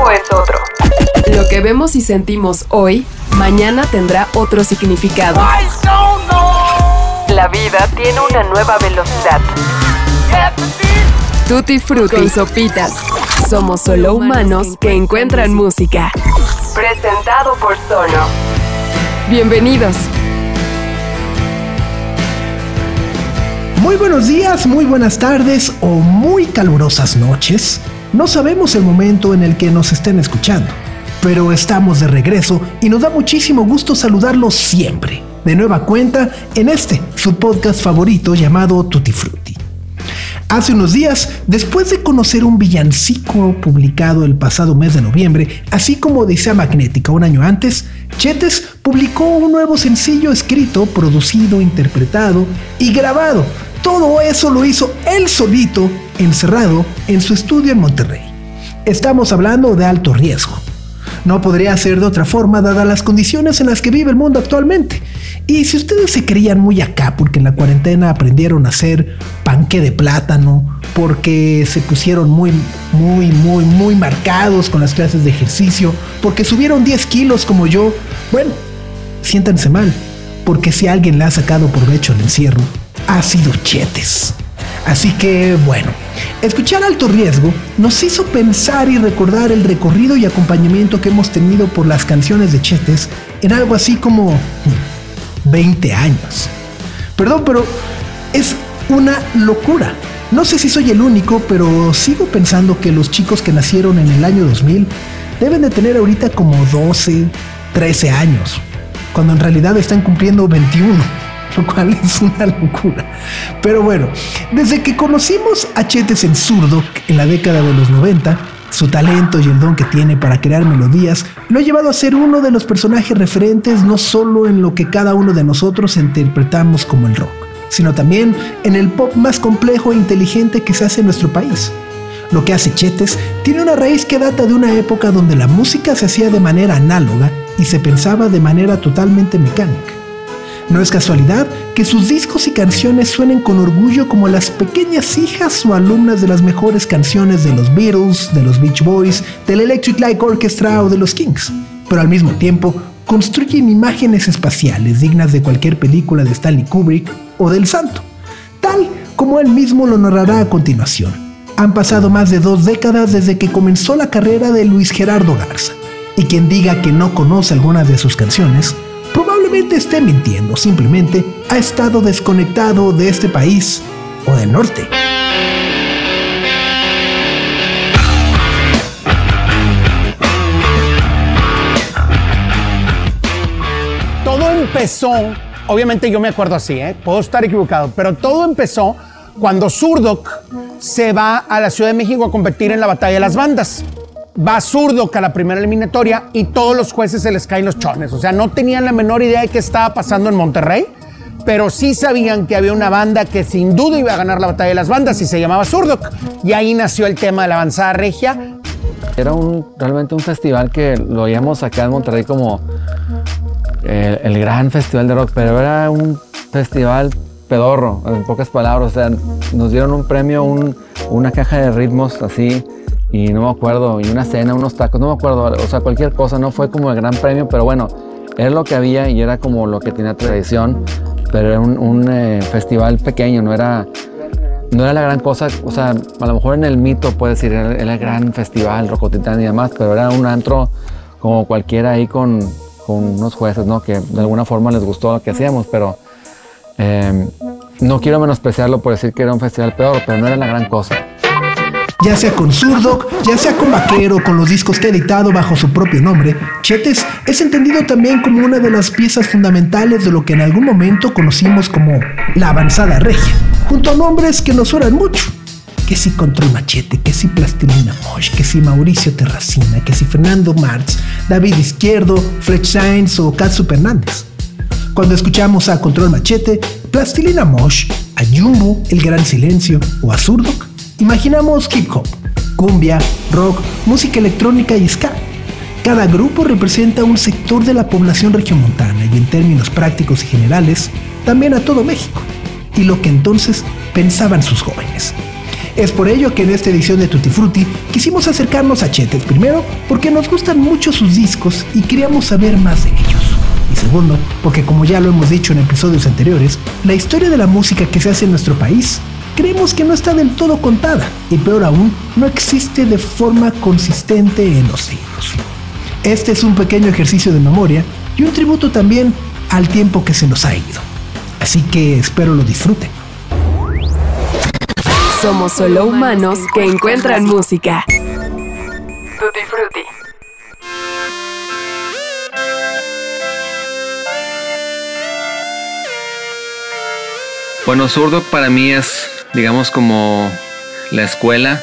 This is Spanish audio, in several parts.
tiempo es otro. Lo que vemos y sentimos hoy, mañana tendrá otro significado. La vida tiene una nueva velocidad. Tutti Frutti Sopitas. Somos solo humanos que encuentran música. Presentado por Sono. Bienvenidos. Muy buenos días, muy buenas tardes o muy calurosas noches. No sabemos el momento en el que nos estén escuchando, pero estamos de regreso y nos da muchísimo gusto saludarlos siempre, de nueva cuenta, en este, su podcast favorito llamado Tutti Frutti. Hace unos días, después de conocer un villancico publicado el pasado mes de noviembre, así como Odisea Magnética un año antes, Chetes publicó un nuevo sencillo escrito, producido, interpretado y grabado todo eso lo hizo él solito, encerrado en su estudio en Monterrey. Estamos hablando de alto riesgo. No podría ser de otra forma dadas las condiciones en las que vive el mundo actualmente. Y si ustedes se creían muy acá porque en la cuarentena aprendieron a hacer panque de plátano, porque se pusieron muy, muy, muy, muy marcados con las clases de ejercicio, porque subieron 10 kilos como yo, bueno, siéntanse mal, porque si alguien le ha sacado provecho al encierro, ha sido Chetes. Así que bueno, escuchar Alto Riesgo nos hizo pensar y recordar el recorrido y acompañamiento que hemos tenido por las canciones de Chetes en algo así como 20 hmm, años. Perdón, pero es una locura. No sé si soy el único, pero sigo pensando que los chicos que nacieron en el año 2000 deben de tener ahorita como 12, 13 años, cuando en realidad están cumpliendo 21 lo cual es una locura. Pero bueno, desde que conocimos a Chetes en zurdo en la década de los 90, su talento y el don que tiene para crear melodías lo ha llevado a ser uno de los personajes referentes no solo en lo que cada uno de nosotros interpretamos como el rock, sino también en el pop más complejo e inteligente que se hace en nuestro país. Lo que hace Chetes tiene una raíz que data de una época donde la música se hacía de manera análoga y se pensaba de manera totalmente mecánica. No es casualidad que sus discos y canciones suenen con orgullo como las pequeñas hijas o alumnas de las mejores canciones de los Beatles, de los Beach Boys, del Electric Light Orchestra o de los Kings. Pero al mismo tiempo, construyen imágenes espaciales dignas de cualquier película de Stanley Kubrick o del Santo, tal como él mismo lo narrará a continuación. Han pasado más de dos décadas desde que comenzó la carrera de Luis Gerardo Garza, y quien diga que no conoce algunas de sus canciones, probablemente esté mintiendo, simplemente ha estado desconectado de este país o del norte. Todo empezó, obviamente yo me acuerdo así, ¿eh? puedo estar equivocado, pero todo empezó cuando Zurdok se va a la Ciudad de México a competir en la batalla de las bandas va zurdo a la primera eliminatoria y todos los jueces se les caen los chones. O sea, no tenían la menor idea de qué estaba pasando en Monterrey, pero sí sabían que había una banda que sin duda iba a ganar la batalla de las bandas y se llamaba Zurdok. Y ahí nació el tema de la avanzada regia. Era un, realmente un festival que lo veíamos acá en Monterrey como el, gran festival de rock, pero era un festival pedorro, en pocas palabras. O sea, nos dieron un premio, una caja de ritmos así y no me acuerdo, y una cena, unos tacos, no me acuerdo, o sea, cualquier cosa, no fue como el gran premio, pero bueno, era lo que había y era como lo que tenía tradición, pero era un, eh, festival pequeño, no era, no era la gran cosa, o sea, a lo mejor en el mito puede decir, era, el gran festival, Rocotitán y demás, pero era un antro como cualquiera ahí con, con unos jueces, ¿no? Que de alguna forma les gustó lo que hacíamos, pero eh, no quiero menospreciarlo por decir que era un festival peor, pero no era la gran cosa ya sea con Zurdok, ya sea con Vaquero, con los discos que ha editado bajo su propio nombre, Chetes es entendido también como una de las piezas fundamentales de lo que en algún momento conocimos como la avanzada regia, junto a nombres que nos suenan mucho. Que si Control Machete, que si Plastilina Mosh, que si Mauricio Terracina, que si Fernando Martz, David Izquierdo, Fletch Sainz o Katsu Hernández. Cuando escuchamos a Control Machete, Plastilina Mosh, a Jumbo, El Gran Silencio o a Zurdok, Imaginamos hip hop, cumbia, rock, música electrónica y ska. Cada grupo representa un sector de la población regiomontana y en términos prácticos y generales, también a todo México, y lo que entonces pensaban sus jóvenes. Es por ello que en esta edición de Tutti Frutti quisimos acercarnos a Chetes primero porque nos gustan mucho sus discos y queríamos saber más de ellos. Y segundo, porque como ya lo hemos dicho en episodios anteriores, la historia de la música que se hace en nuestro país creemos que no está del todo contada y peor aún, no existe de forma consistente en los siglos. Este es un pequeño ejercicio de memoria y un tributo también al tiempo que se nos ha ido. Así que espero lo disfruten. Somos solo humanos que encuentran música. Tutti Frutti. Bueno, Zurdo para mí es, digamos, como la escuela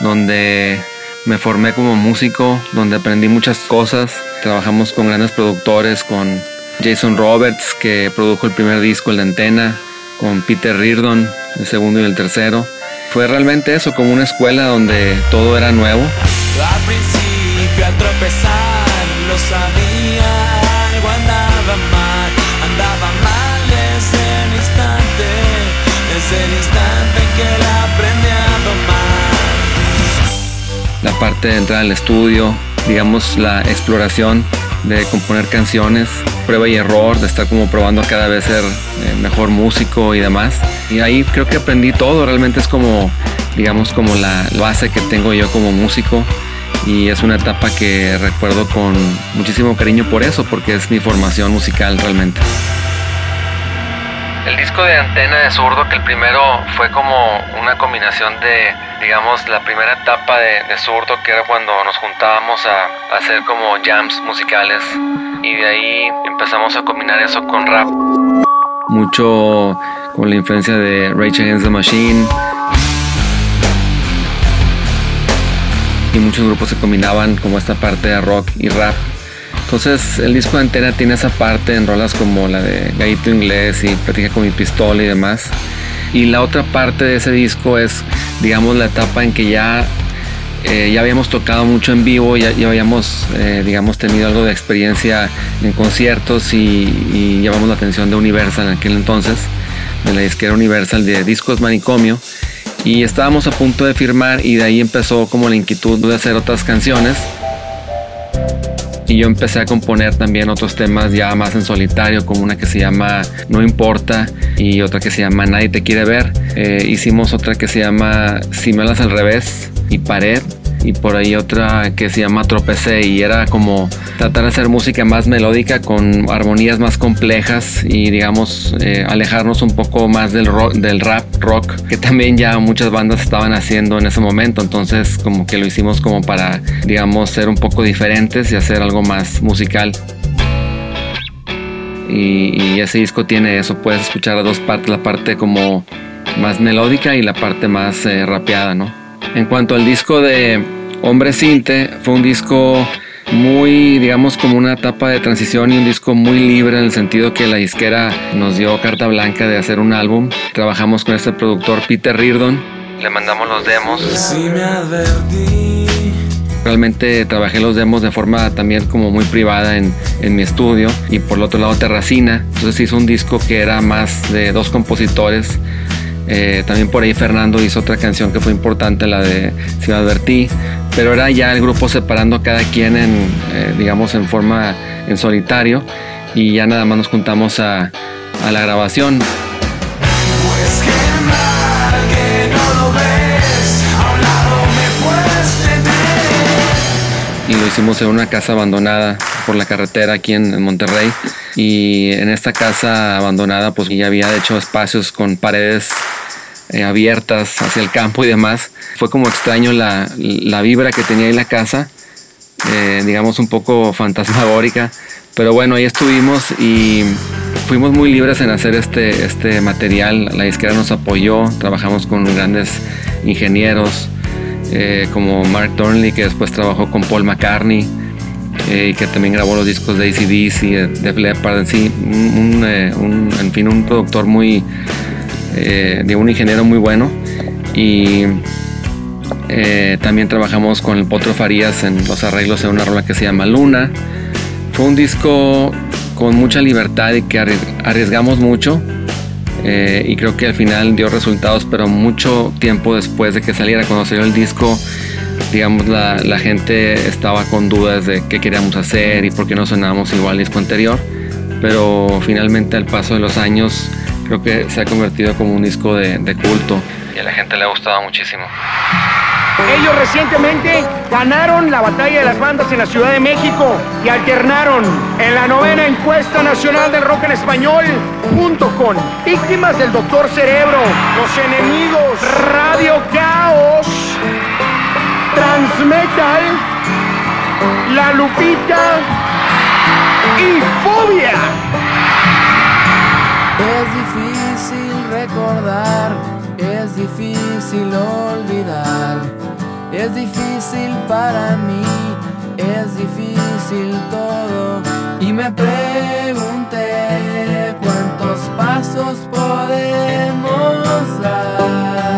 donde me formé como músico, donde aprendí muchas cosas. Trabajamos con grandes productores, con Jason Roberts, que produjo el primer disco, el de Antena, con Peter Reardon, el segundo y el tercero. Fue realmente eso, como una escuela donde todo era nuevo. Al principio tropezar lo sabía, La parte de entrar al estudio, digamos la exploración de componer canciones, prueba y error, de estar como probando cada vez ser eh, mejor músico y demás. Y ahí creo que aprendí todo, realmente es como, digamos, como la base que tengo yo como músico y es una etapa que recuerdo con muchísimo cariño por eso, porque es mi formación musical realmente. El disco de Antena de Zurdo, que el primero fue como una combinación de, digamos, la primera etapa de, de Zurdo, que era cuando nos juntábamos a, a hacer como jams musicales. Y de ahí empezamos a combinar eso con rap. Mucho con la influencia de Rage Against the Machine. Y muchos grupos se combinaban como esta parte de rock y rap. Entonces el disco de Antena tiene esa parte en rolas como la de Gallito Inglés y Platica con mi pistola y demás. Y la otra parte de ese disco es, digamos, la etapa en que ya, eh, ya habíamos tocado mucho en vivo, ya, ya habíamos, eh, digamos, tenido algo de experiencia en conciertos y, y llevamos la atención de Universal en aquel entonces, de la disquera Universal de Discos Manicomio. Y estábamos a punto de firmar y de ahí empezó como la inquietud de hacer otras canciones y yo empecé a componer también otros temas ya más en solitario, como una que se llama No Importa y otra que se llama Nadie Te Quiere Ver. Eh, hicimos otra que se llama Si me las al revés y Pared y por ahí otra que se llama Tropecé y era como tratar de hacer música más melódica con armonías más complejas y digamos eh, alejarnos un poco más del, rock, del rap rock que también ya muchas bandas estaban haciendo en ese momento. Entonces como que lo hicimos como para digamos ser un poco diferentes y hacer algo más musical. Y, ese disco tiene eso puedes escuchar a dos partes la parte como más melódica y la parte más eh, rapeada no en cuanto al disco de Hombre Cinte, fue un disco muy, digamos, como una etapa de transición y un disco muy libre en el sentido que la disquera nos dio carta blanca de hacer un álbum. Trabajamos con este productor Peter Reardon, le mandamos los demos. Si me advertí, Realmente trabajé los demos de forma también como muy privada en, en mi estudio y por el otro lado Terracina. Entonces hizo un disco que era más de dos compositores. Eh, también por ahí Fernando hizo otra canción que fue importante, la de Si me advertí. Pero era ya el grupo separando a cada quien en, eh, digamos, en forma en solitario y ya nada más nos juntamos a, a la grabación. pues hicimos en una casa abandonada por la carretera aquí en, en Monterrey. Y en esta casa abandonada, pues ya había hecho espacios con paredes eh, abiertas hacia el campo y demás. Fue como extraño la, la vibra que tenía ahí la casa, eh, digamos un poco fantasmagórica. Pero bueno, ahí estuvimos y fuimos muy libres en hacer este, este material. La disquera nos apoyó, trabajamos con grandes ingenieros eh, como Mark Thornley, que después trabajó con Paul McCartney eh, y que también grabó los discos de ACDC, de Def Leppard, en sí, un, eh, en fin, un productor muy, eh, de un ingeniero muy bueno. Y eh, también trabajamos con el Potro Farías en los arreglos de una rola que se llama Luna. Fue un disco con mucha libertad y que arri- arriesgamos mucho. Eh, y creo que al final dio resultados, pero mucho tiempo después de que saliera, cuando salió el disco, digamos, la, la, gente estaba con dudas de qué queríamos hacer y por qué no sonábamos igual al disco anterior. Pero finalmente al paso de los años creo que se ha convertido como un disco de, de culto y a la gente le ha gustado muchísimo. Ellos recientemente ganaron la batalla de las bandas en la Ciudad de México y alternaron en la novena encuesta nacional del rock en español junto con Víctimas del Doctor Cerebro, Los Enemigos, Radio Caos, Transmetal, La Lupita y Fobia. Es difícil recordar, es difícil olvidar, es difícil para mí, es difícil todo. Y me pregunté cuántos pasos podemos dar.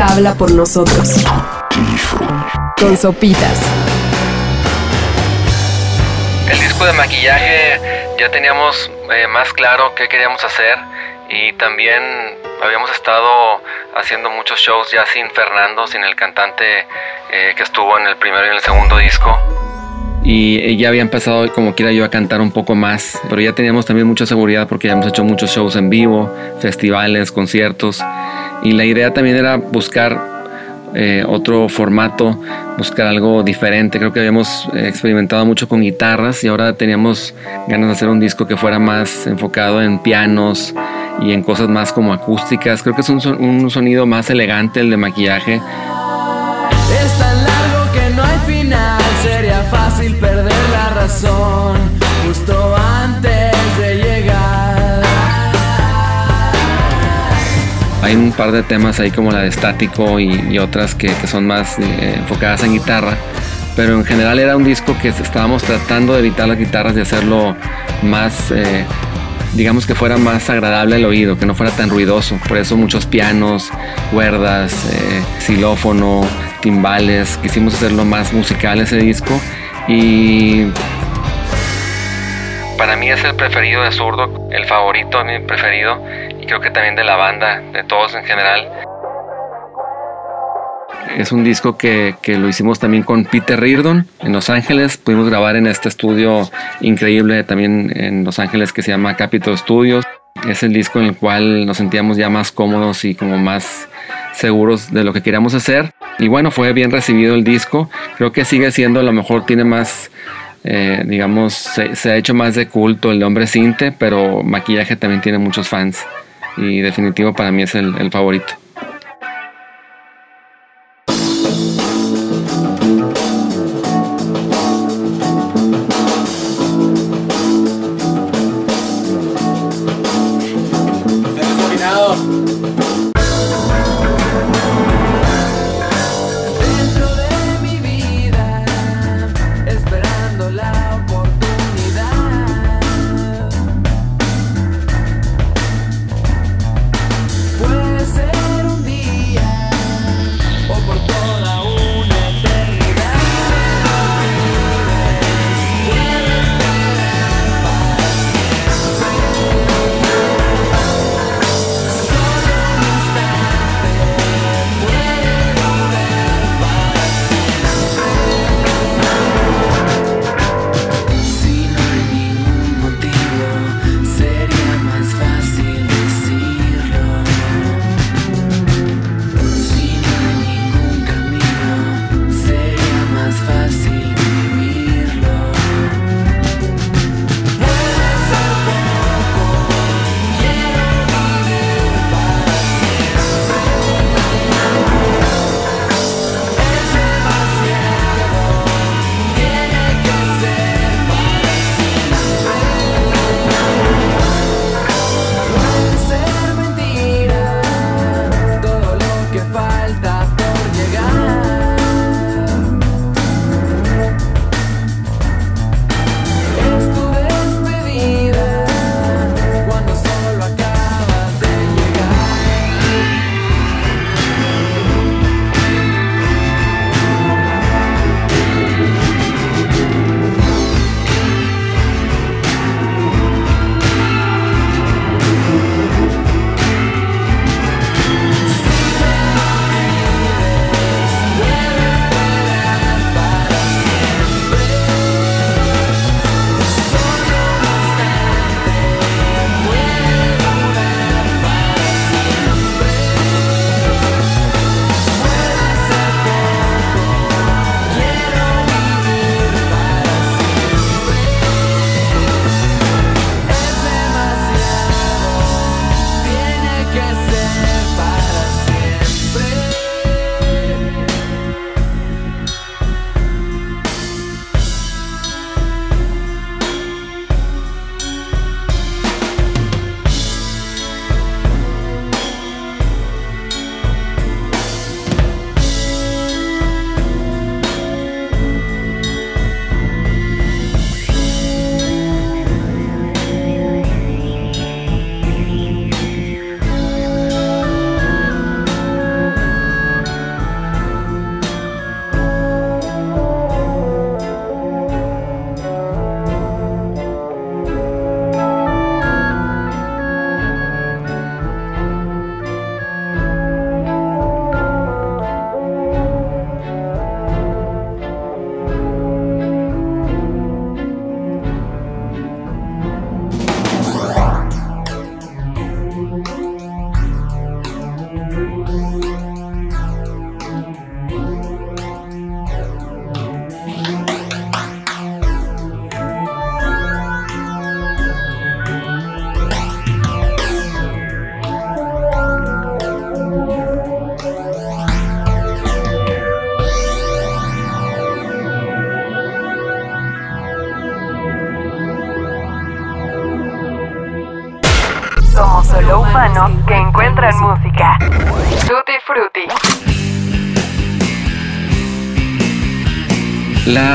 Música habla por nosotros. Con sopitas. El disco de maquillaje ya teníamos eh, más claro qué queríamos hacer y también habíamos estado haciendo muchos shows ya sin Fernando, sin el cantante eh, que estuvo en el primero y en el segundo disco. Y, y ya había empezado como quiera yo a cantar un poco más, pero ya teníamos también mucha seguridad porque ya hemos hecho muchos shows en vivo, festivales, conciertos. Y la idea también era buscar eh, otro formato, buscar algo diferente. Creo que habíamos eh, experimentado mucho con guitarras y ahora teníamos ganas de hacer un disco que fuera más enfocado en pianos y en cosas más como acústicas. Creo que es un, un sonido más elegante el de maquillaje. Es tan largo que no hay final, sería fácil perder la razón Hay un par de temas ahí como la de estático y, otras que, son más eh, enfocadas en guitarra. Pero en general era un disco que estábamos tratando de evitar las guitarras y hacerlo más, eh, digamos que fuera más agradable al oído, que no fuera tan ruidoso. Por eso muchos pianos, cuerdas, eh, xilófono, timbales. Quisimos hacerlo más musical ese disco. Y para mí es el preferido de Zurdo, el favorito, mi preferido, creo que también de la banda, de todos en general. Es un disco que, que, lo hicimos también con Peter Reardon en Los Ángeles. Pudimos grabar en este estudio increíble también en Los Ángeles que se llama Capitol Studios. Es el disco en el cual nos sentíamos ya más cómodos y como más seguros de lo que queríamos hacer. Y bueno, fue bien recibido el disco. Creo que sigue siendo, a lo mejor tiene más, eh, digamos, se, ha hecho más de culto el hombre cinte, pero maquillaje también tiene muchos fans. Y definitivo para mí es el favorito.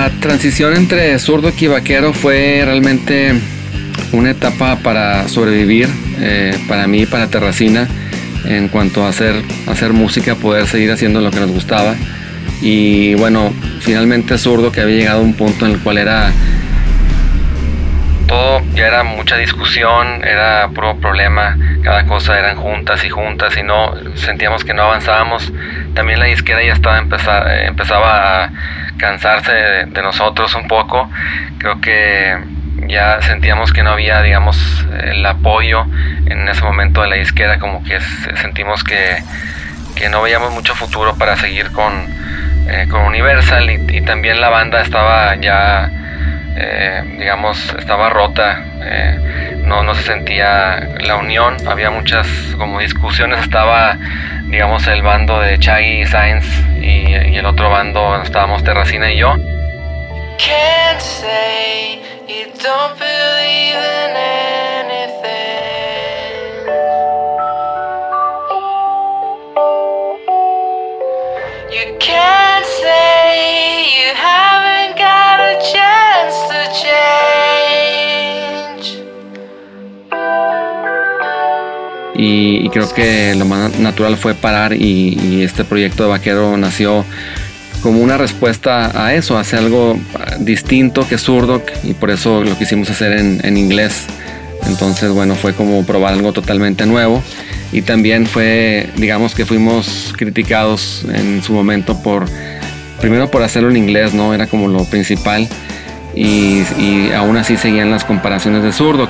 Transición entre zurdo y vaquero fue realmente una etapa para sobrevivir eh, para mí para Terracina en cuanto a hacer, hacer música, poder seguir haciendo lo que nos gustaba. Y bueno, finalmente zurdo que había llegado a un punto en el cual era todo ya era mucha discusión, era puro problema, cada cosa eran juntas y juntas y no sentíamos que no avanzábamos. También la disquera ya estaba empezaba a cansarse de, nosotros un poco. Creo que ya sentíamos que no había, digamos, el apoyo en ese momento de la disquera, como que sentimos que, que no veíamos mucho futuro para seguir con, eh, con Universal y, también la banda estaba ya, eh, digamos, estaba rota, eh, no, no se sentía la unión, había muchas como discusiones, estaba digamos, el bando de Chaggy y Sainz y, bando estábamos Terracina y yo. Can't say you don't believe in anything. You can't say you haven't got a chance to change. Y, y, creo que lo más natural fue parar y, y este proyecto de vaquero nació como una respuesta a eso, hacer algo distinto que zurdo y por eso lo quisimos hacer en, inglés. Entonces, bueno, fue como probar algo totalmente nuevo y también fue, digamos que fuimos criticados en su momento por, primero por hacerlo en inglés, ¿no? Era como lo principal y, y aún así seguían las comparaciones de zurdo.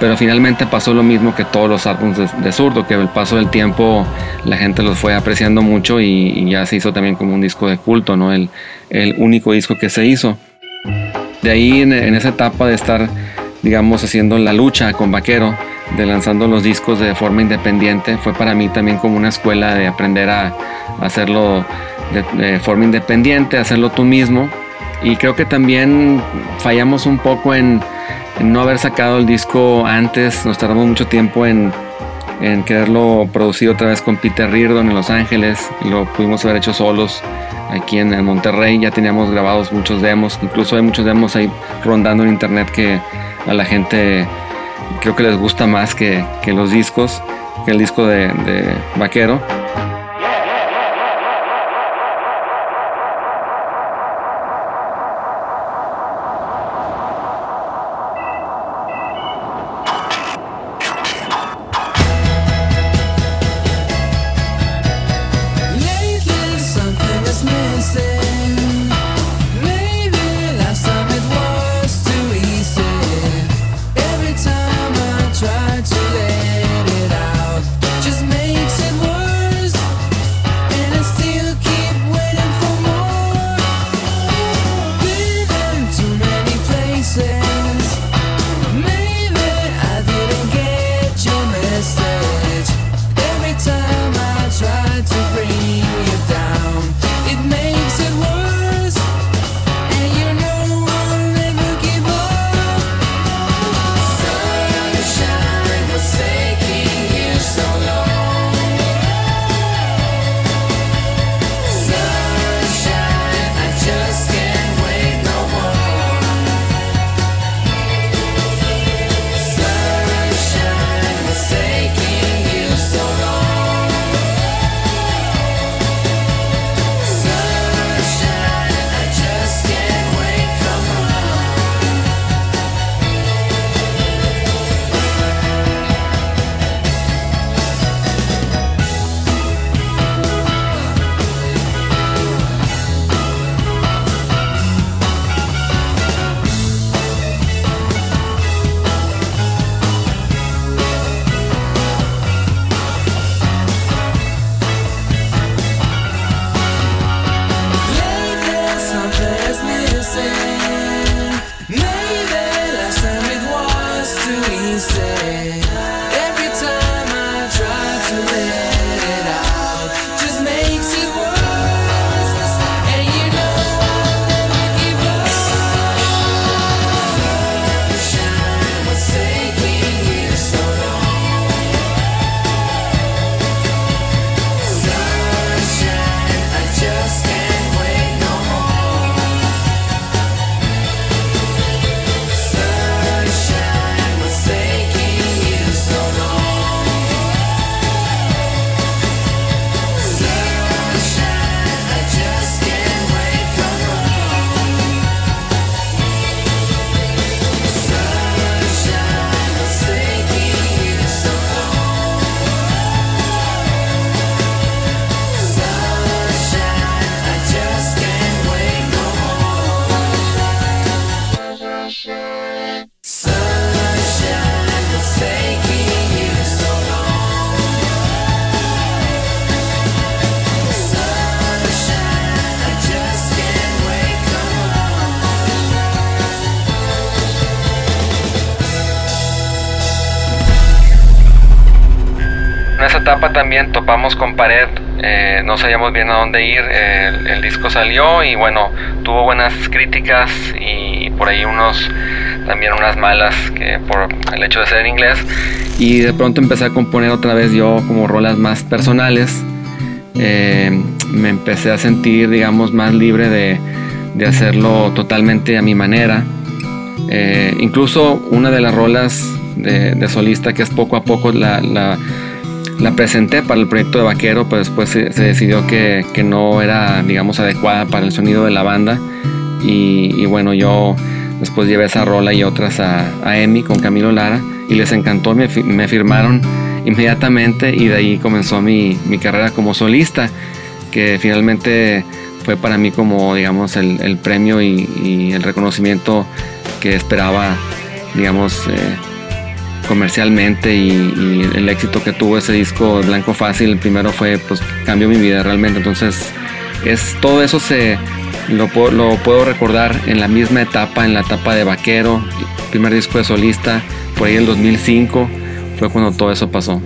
Pero finalmente pasó lo mismo que todos los álbumes de, zurdo, que el paso del tiempo la gente los fue apreciando mucho y, ya se hizo también como un disco de culto, ¿no? El, el único disco que se hizo. De ahí en, esa etapa de estar, digamos, haciendo la lucha con Vaquero, de lanzando los discos de forma independiente, fue para mí también como una escuela de aprender a, hacerlo de, de forma independiente, hacerlo tú mismo. Y creo que también fallamos un poco en no haber sacado el disco antes, nos tardamos mucho tiempo en, en quererlo producir otra vez con Peter Reardon en Los Ángeles, lo pudimos haber hecho solos aquí en, Monterrey, ya teníamos grabados muchos demos, incluso hay muchos demos ahí rondando en internet que a la gente creo que les gusta más que, los discos, que el disco de Vaquero. Esa etapa también topamos con pared, eh, no sabíamos bien a dónde ir, el, disco salió y bueno, tuvo buenas críticas y por ahí unos también unas malas que por el hecho de ser en inglés. Y de pronto empecé a componer otra vez yo como rolas más personales. Eh, me empecé a sentir digamos más libre de, de hacerlo totalmente a mi manera. Eh, incluso una de las rolas de, solista que es poco a poco la, la, presenté para el proyecto de Vaquero, pero después se, decidió que, que, no era, digamos, adecuada para el sonido de la banda. Y, bueno, yo después llevé esa rola y otras a, a EMI con Camilo Lara y les encantó, me, me firmaron inmediatamente y de ahí comenzó mi, mi, carrera como solista, que finalmente fue para mí como, digamos, el, el premio y, y, el reconocimiento que esperaba, digamos, eh, comercialmente y, el éxito que tuvo ese disco Blanco Fácil, el primero fue, pues cambió mi vida realmente. Entonces, es, todo eso se lo, puedo recordar en la misma etapa, en la etapa de Vaquero, primer disco de solista, por ahí el 2005, fue cuando todo eso pasó.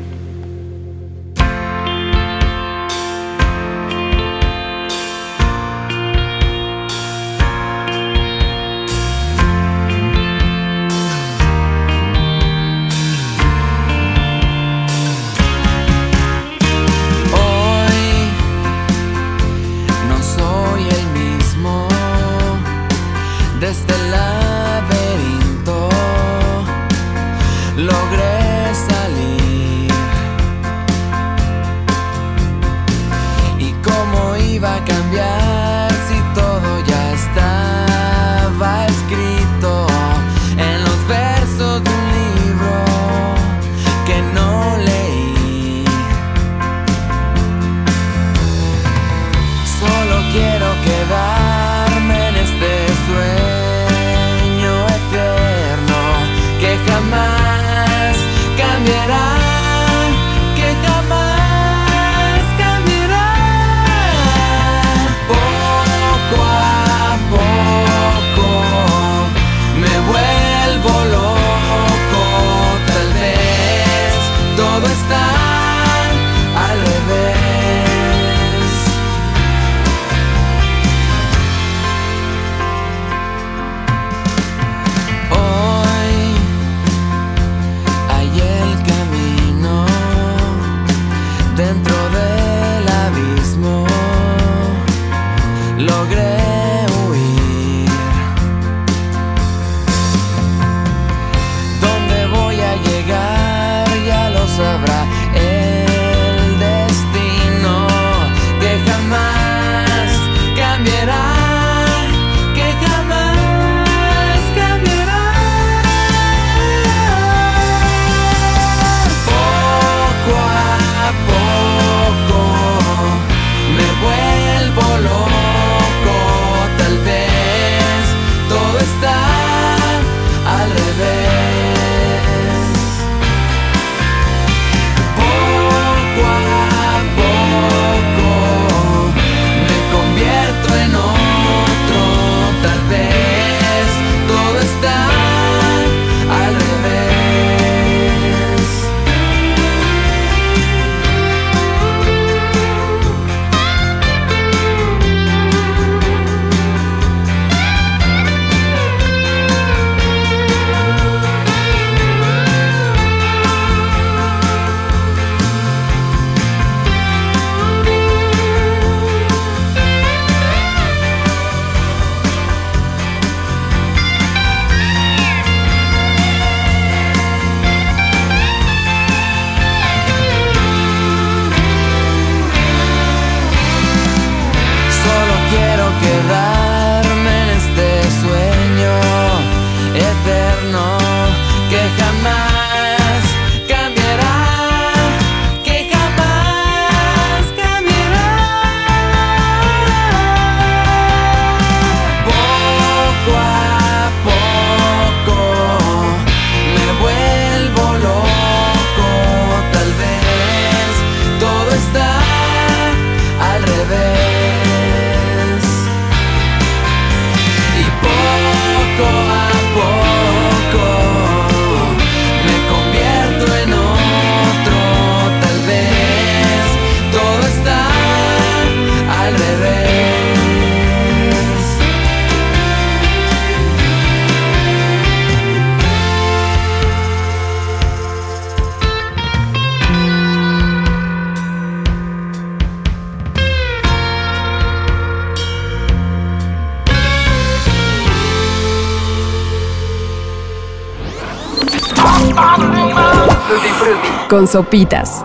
Con sopitas.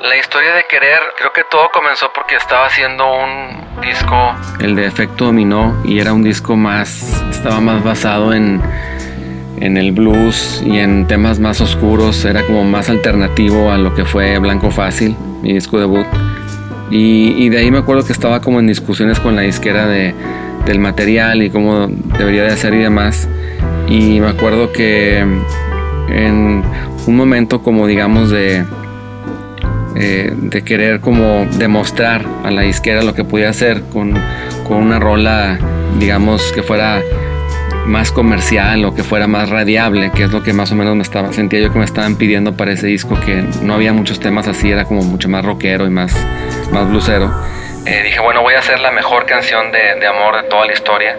La historia de querer, creo que todo comenzó porque estaba haciendo un disco, el de Efecto Dominó, y era un disco más, estaba más basado en, en el blues y en temas más oscuros, era como más alternativo a lo que fue Blanco Fácil, mi disco debut. Y, y de ahí me acuerdo que estaba como en discusiones con la disquera de, del material y cómo debería de hacer y demás. Y me acuerdo que en un momento como digamos de, eh, de querer como demostrar a la disquera lo que podía hacer con, con una rola digamos que fuera más comercial o que fuera más radiable, que es lo que más o menos me estaba, sentía yo que me estaban pidiendo para ese disco, que no había muchos temas así, era como mucho más rockero y más, más blusero. Eh, dije, bueno, voy a hacer la mejor canción de, de amor de toda la historia.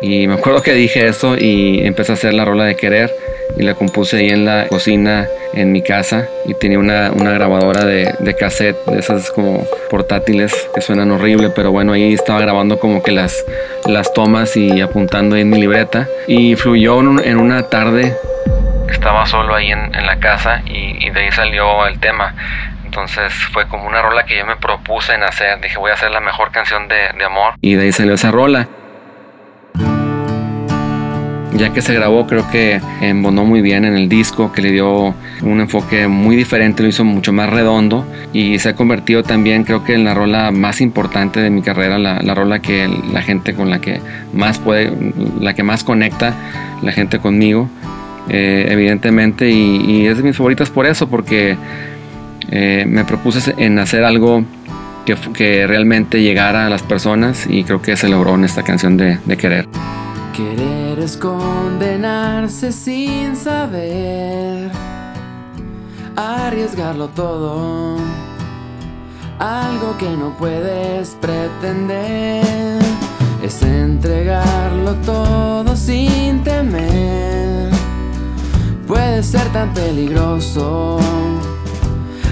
Y me acuerdo que dije eso y empecé a hacer la rola de querer y la compuse ahí en la cocina en mi casa y tenía una, una grabadora de, de, cassette, de esas como portátiles que suenan horrible, pero bueno, ahí estaba grabando como que las, las tomas y apuntando ahí en mi libreta y fluyó en, una tarde estaba solo ahí en, en la casa y, y de ahí salió el tema. Entonces fue como una rola que yo me propuse en hacer. Dije, voy a hacer la mejor canción de, de amor. Y de ahí salió esa rola ya que se grabó creo que embonó muy bien en el disco, que le dio un enfoque muy diferente, lo hizo mucho más redondo y se ha convertido también creo que en la rola más importante de mi carrera, la, la rola que la gente con la que más puede, la que más conecta la gente conmigo, eh, evidentemente, y, y, es de mis favoritas por eso, porque eh, me propuse en hacer algo que, que, realmente llegara a las personas y creo que se logró en esta canción de, de Querer. Querer es condenarse sin saber, arriesgarlo todo, algo que no puedes pretender, es entregarlo todo sin temer, puede ser tan peligroso,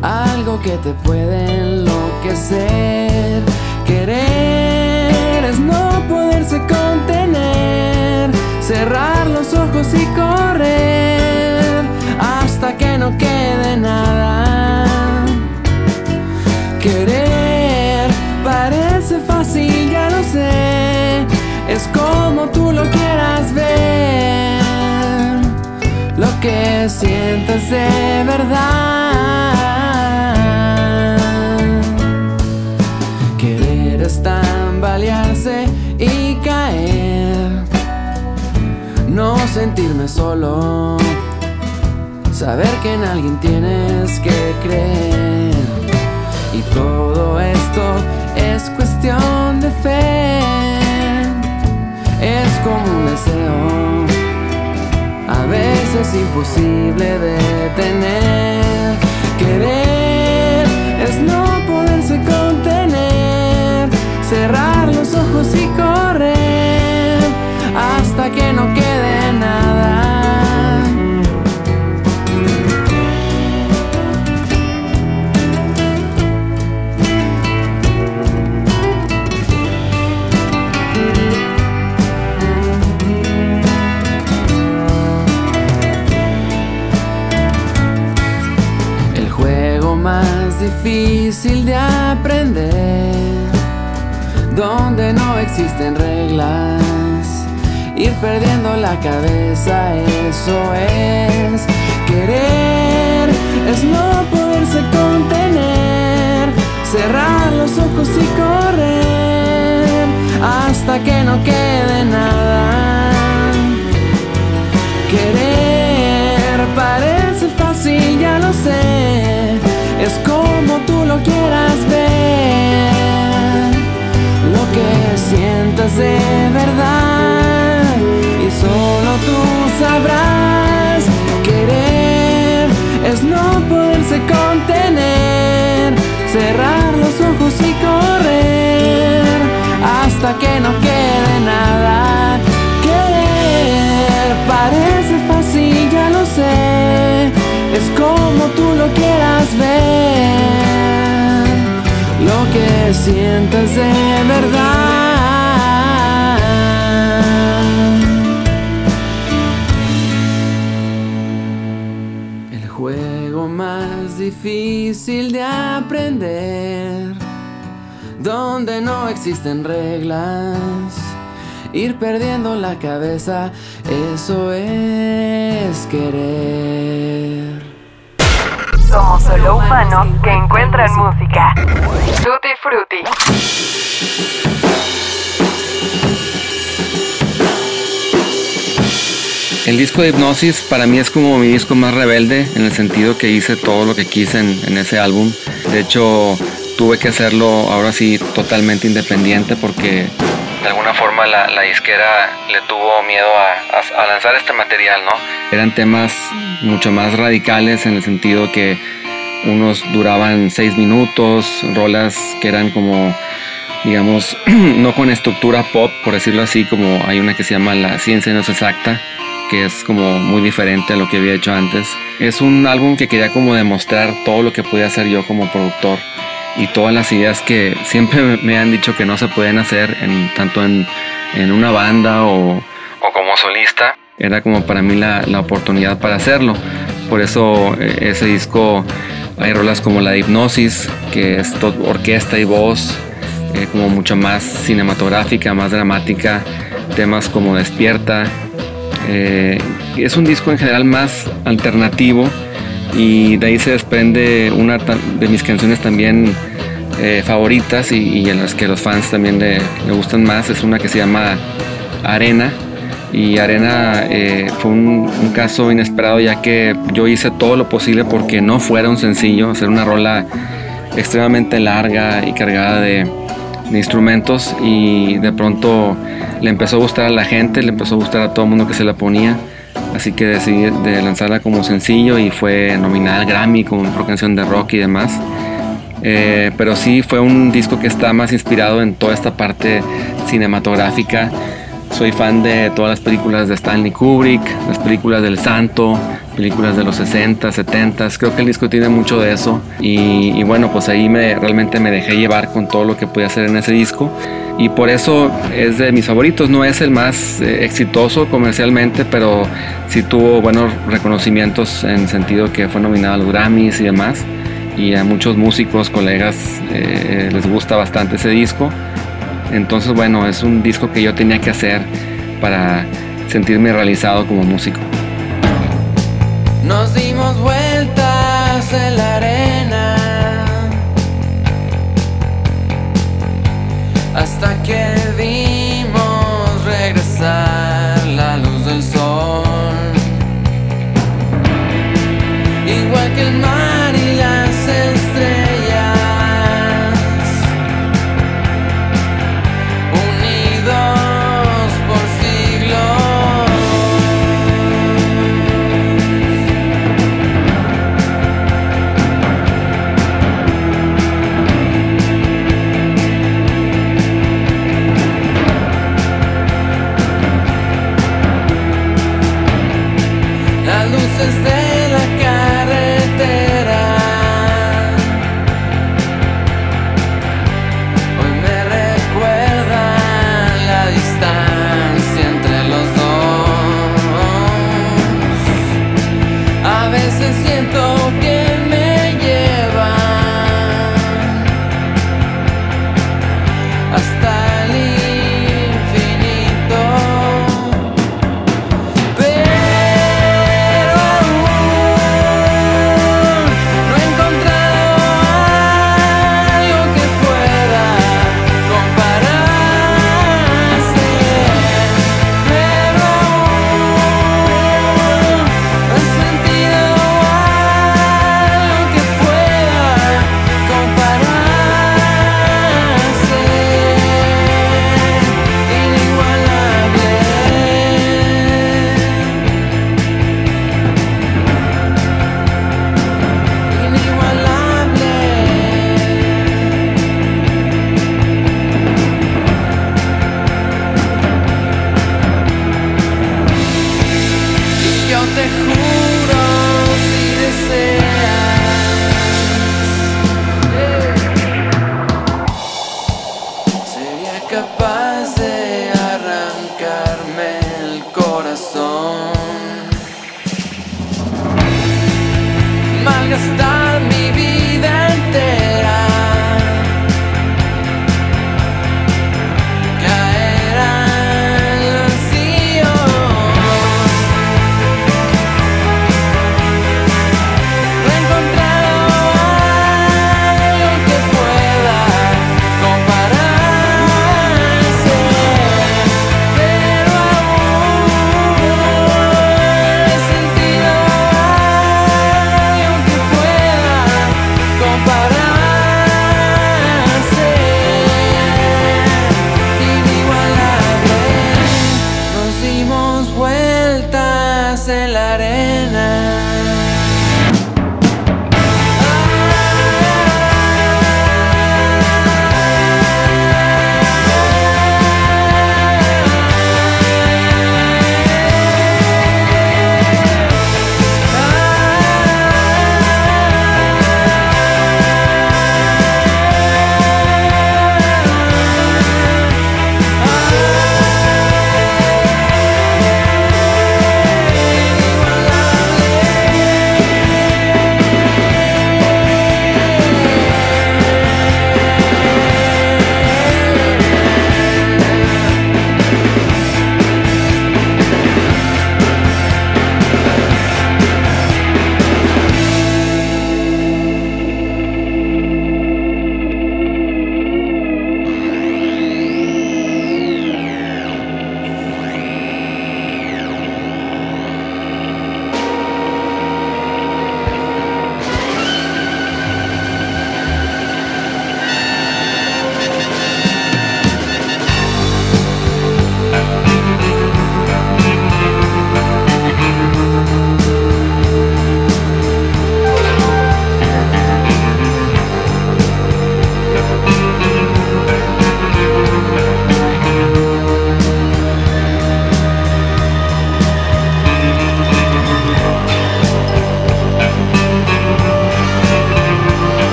algo que te puede enloquecer, querer es no poderse cerrar los ojos y correr hasta que no quede nada. Querer parece fácil, ya lo sé, es como tú lo quieras ver, lo que sientes de verdad. Sentirme solo, saber que en alguien tienes que creer. Y todo esto es cuestión de fe, es como un deseo, a veces imposible de tener. Querer es no poderse contener, cerrar los ojos y correr hasta que no quede nada. El juego más difícil de aprender donde no existen reglas. Ir perdiendo la cabeza, eso es. Querer, es no poderse contener, cerrar los ojos y correr hasta que no quede nada. Querer parece fácil, ya lo sé, es como tú lo quieras ver. Lo que sientas de verdad sabrás querer es no poderse contener cerrar los ojos y correr hasta que no quede nada querer parece fácil ya lo sé es como tú lo quieras ver lo que sientes de verdad. Difícil de aprender, donde no existen reglas. Ir perdiendo la cabeza, eso es querer. Somos solo humanos que encuentran música. Tutti Frutti. El disco de Hipnosis para mí es como mi disco más rebelde en el sentido que hice todo lo que quise en, ese álbum. De hecho, tuve que hacerlo ahora sí totalmente independiente porque de alguna forma la, disquera le tuvo miedo a, lanzar este material, ¿no? Eran temas mucho más radicales en el sentido que unos duraban seis minutos, rolas que eran como digamos, no con estructura pop, por decirlo así, como hay una que se llama La ciencia no es exacta, que es como muy diferente a lo que había hecho antes. Es un álbum que quería como demostrar todo lo que podía hacer yo como productor y todas las ideas que siempre me han dicho que no se pueden hacer en, tanto en, en una banda o, o, como solista. Era como para mí la, la oportunidad para hacerlo. Por eso eh, ese disco hay rolas como la de hipnosis, que es orquesta y voz, eh, como mucho más cinematográfica, más dramática. Temas como Despierta, eh, es un disco en general más alternativo y de ahí se desprende una de mis canciones también eh, favoritas y, en las que los fans también le, gustan más. Es una que se llama Arena. Y Arena eh, fue un, caso inesperado ya que yo hice todo lo posible porque no fuera un sencillo, hacer una rola extremadamente larga y cargada de, de instrumentos y de pronto le empezó a gustar a la gente, le empezó a gustar a todo el mundo que se la ponía. Así que decidí de lanzarla como sencillo y fue nominada al Grammy como mejor canción de rock y demás. Eh, pero sí fue un disco que está más inspirado en toda esta parte cinematográfica. Soy fan de todas las películas de Stanley Kubrick, las películas del Santo, películas de los 60, 70. Creo que el disco tiene mucho de eso. Y, bueno, pues ahí me, realmente me dejé llevar con todo lo que pude hacer en ese disco. Y por eso es de mis favoritos. No es el más eh, exitoso comercialmente, pero sí tuvo buenos reconocimientos en el sentido que fue nominado a los Grammys y demás. Y a muchos músicos, colegas, eh, les gusta bastante ese disco. Entonces, bueno, es un disco que yo tenía que hacer para sentirme realizado como músico. Nos dimos vueltas la arena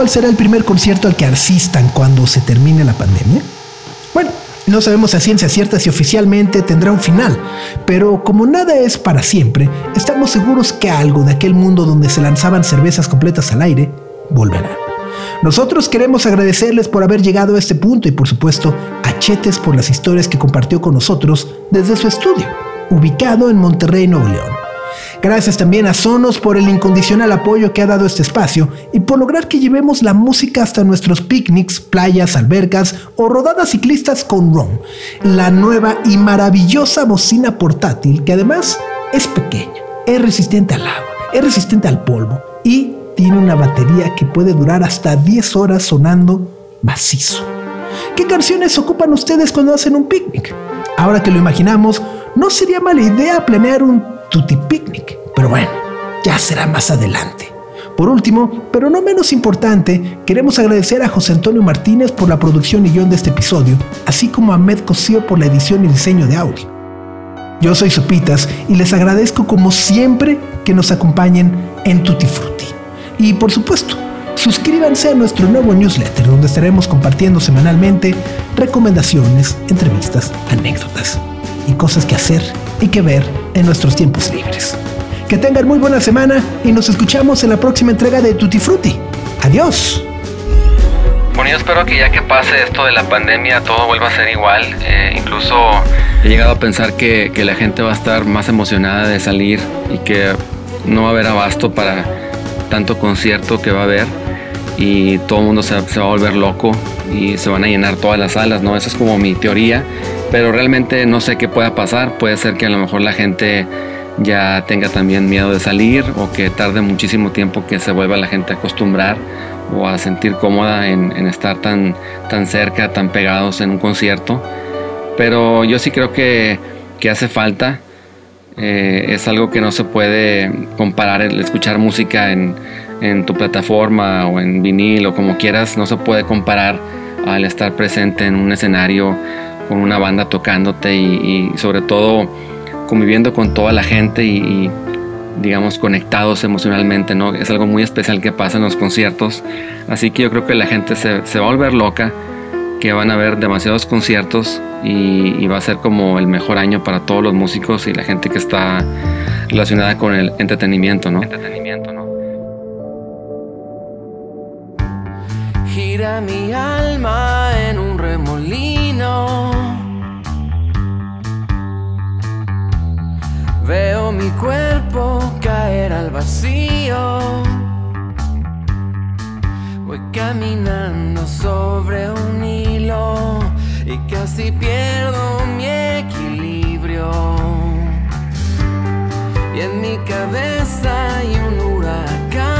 cuál será el primer concierto al que asistan cuando se termine la pandemia? Bueno, no sabemos a ciencia cierta si oficialmente tendrá un final, pero como nada es para siempre, estamos seguros que algo de aquel mundo donde se lanzaban cervezas completas al aire volverá. Nosotros queremos agradecerles por haber llegado a este punto y por supuesto a Chetes por las historias que compartió con nosotros desde su estudio, ubicado en Monterrey, Nuevo León. Gracias también a Sonos por el incondicional apoyo que ha dado este espacio y por lograr que llevemos la música hasta nuestros picnics, playas, albercas o rodadas ciclistas con ROM, la nueva y maravillosa bocina portátil que además es pequeña, es resistente al agua, es resistente al polvo y tiene una batería que puede durar hasta 10 horas sonando macizo. ¿Qué canciones ocupan ustedes cuando hacen un picnic? Ahora que lo imaginamos, no sería mala idea planear un tutti picnic, pero bueno, ya será más adelante. Por último, pero no menos importante, queremos agradecer a José Antonio Martínez por la producción y guion de este episodio, así como a Med Cosío por la edición y diseño de audio. Yo soy Sopitas y les agradezco como siempre que nos acompañen en Tutti Frutti. Y por supuesto, suscríbanse a nuestro nuevo newsletter donde estaremos compartiendo semanalmente recomendaciones, entrevistas, anécdotas cosas que hacer y que ver en nuestros tiempos libres. Que tengan muy buena semana y nos escuchamos en la próxima entrega de Tutti Frutti. Adiós. Bueno, yo espero que ya que pase esto de la pandemia todo vuelva a ser igual. Eh, incluso he llegado a pensar que, que la gente va a estar más emocionada de salir y que no va a haber abasto para tanto concierto que va a haber y todo el mundo se, va a volver loco y se van a llenar todas las salas, ¿no? Esa es como mi teoría, pero realmente no sé qué pueda pasar. Puede ser que a lo mejor la gente ya tenga también miedo de salir o que tarde muchísimo tiempo que se vuelva la gente a acostumbrar o a sentir cómoda en, en estar tan, tan cerca, tan pegados en un concierto. Pero yo sí creo que, que hace falta eh, es algo que no se puede comparar, el escuchar música en, en, tu plataforma o en vinil o como quieras, no se puede comparar al estar presente en un escenario con una banda tocándote y, sobre todo conviviendo con toda la gente y, y, digamos conectados emocionalmente, ¿no? Es algo muy especial que pasa en los conciertos, así que yo creo que la gente se, se va a volver loca, que van a haber demasiados conciertos y, y, va a ser como el mejor año para todos los músicos y la gente que está relacionada con el entretenimiento, ¿no? Entretenimiento, Gira mi alma en un remolino. Veo mi cuerpo caer al vacío. Voy caminando sobre un hilo y casi pierdo mi equilibrio. Y en mi cabeza hay un huracán.